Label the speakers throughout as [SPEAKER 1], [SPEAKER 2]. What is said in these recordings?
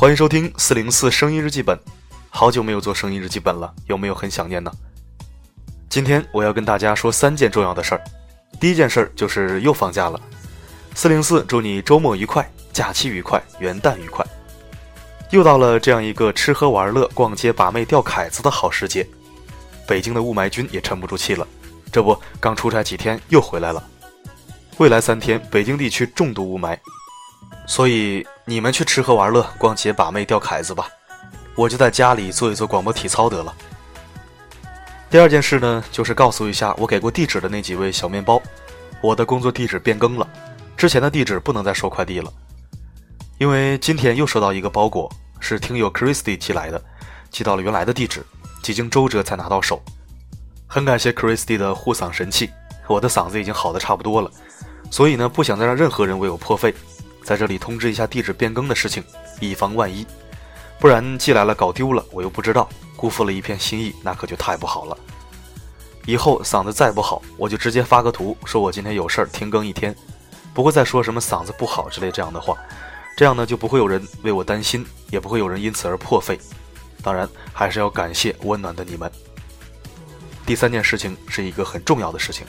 [SPEAKER 1] 欢迎收听四零四声音日记本。好久没有做声音日记本了，有没有很想念呢？今天我要跟大家说三件重要的事儿。第一件事儿就是又放假了。四零四祝你周末愉快，假期愉快，元旦愉快。又到了这样一个吃喝玩乐、逛街把妹钓凯子的好时节。北京的雾霾君也沉不住气了，这不刚出差几天又回来了。未来三天北京地区重度雾霾，所以你们去吃喝玩乐、逛街把妹钓凯子吧，我就在家里做一做广播体操得了。第二件事呢，就是告诉一下我给过地址的那几位小面包，我的工作地址变更了，之前的地址不能再收快递了，因为今天又收到一个包裹，是听友 Christy 寄来的，寄到了原来的地址。几经周折才拿到手，很感谢 Christy 的护嗓神器，我的嗓子已经好的差不多了，所以呢，不想再让任何人为我破费，在这里通知一下地址变更的事情，以防万一，不然寄来了搞丢了，我又不知道，辜负了一片心意，那可就太不好了。以后嗓子再不好，我就直接发个图，说我今天有事儿停更一天，不会再说什么嗓子不好之类这样的话，这样呢就不会有人为我担心，也不会有人因此而破费。当然，还是要感谢温暖的你们。第三件事情是一个很重要的事情，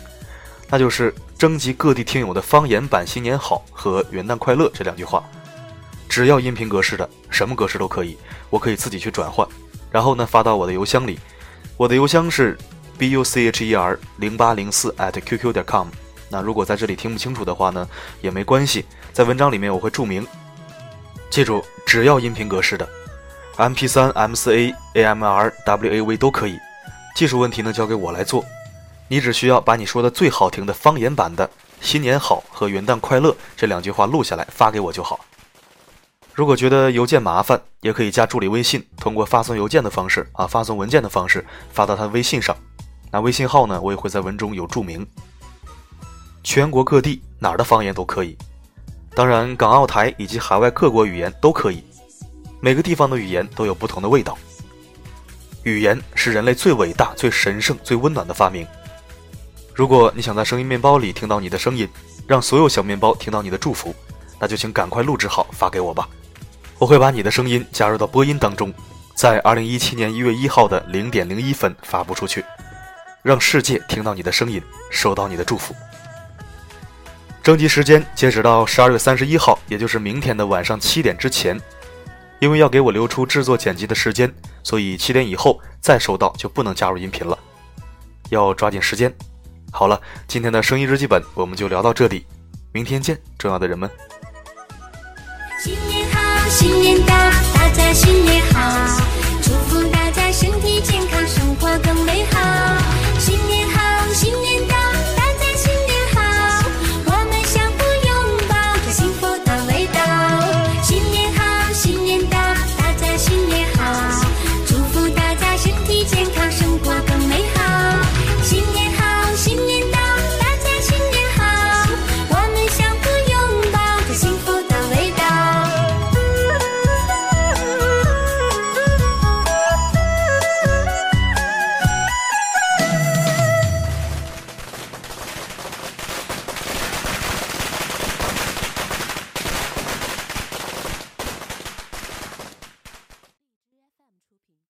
[SPEAKER 1] 那就是征集各地听友的方言版“新年好”和“元旦快乐”这两句话。只要音频格式的，什么格式都可以，我可以自己去转换，然后呢发到我的邮箱里。我的邮箱是 b u c h e r 零八零四 at qq 点 com。那如果在这里听不清楚的话呢，也没关系，在文章里面我会注明。记住，只要音频格式的。M P 三、M 四 A、A M R、W A V 都可以，技术问题呢交给我来做。你只需要把你说的最好听的方言版的“新年好”和“元旦快乐”这两句话录下来发给我就好。如果觉得邮件麻烦，也可以加助理微信，通过发送邮件的方式啊，发送文件的方式发到他微信上。那微信号呢，我也会在文中有注明。全国各地哪儿的方言都可以，当然港澳台以及海外各国语言都可以。每个地方的语言都有不同的味道。语言是人类最伟大、最神圣、最温暖的发明。如果你想在声音面包里听到你的声音，让所有小面包听到你的祝福，那就请赶快录制好发给我吧。我会把你的声音加入到播音当中，在二零一七年一月一号的零点零一分发布出去，让世界听到你的声音，收到你的祝福。征集时间截止到十二月三十一号，也就是明天的晚上七点之前。因为要给我留出制作剪辑的时间，所以七点以后再收到就不能加入音频了，要抓紧时间。好了，今天的声音日记本我们就聊到这里，明天见，重要的人们。
[SPEAKER 2] 新年好，新年到，大家新年好，祝福大家身体健康，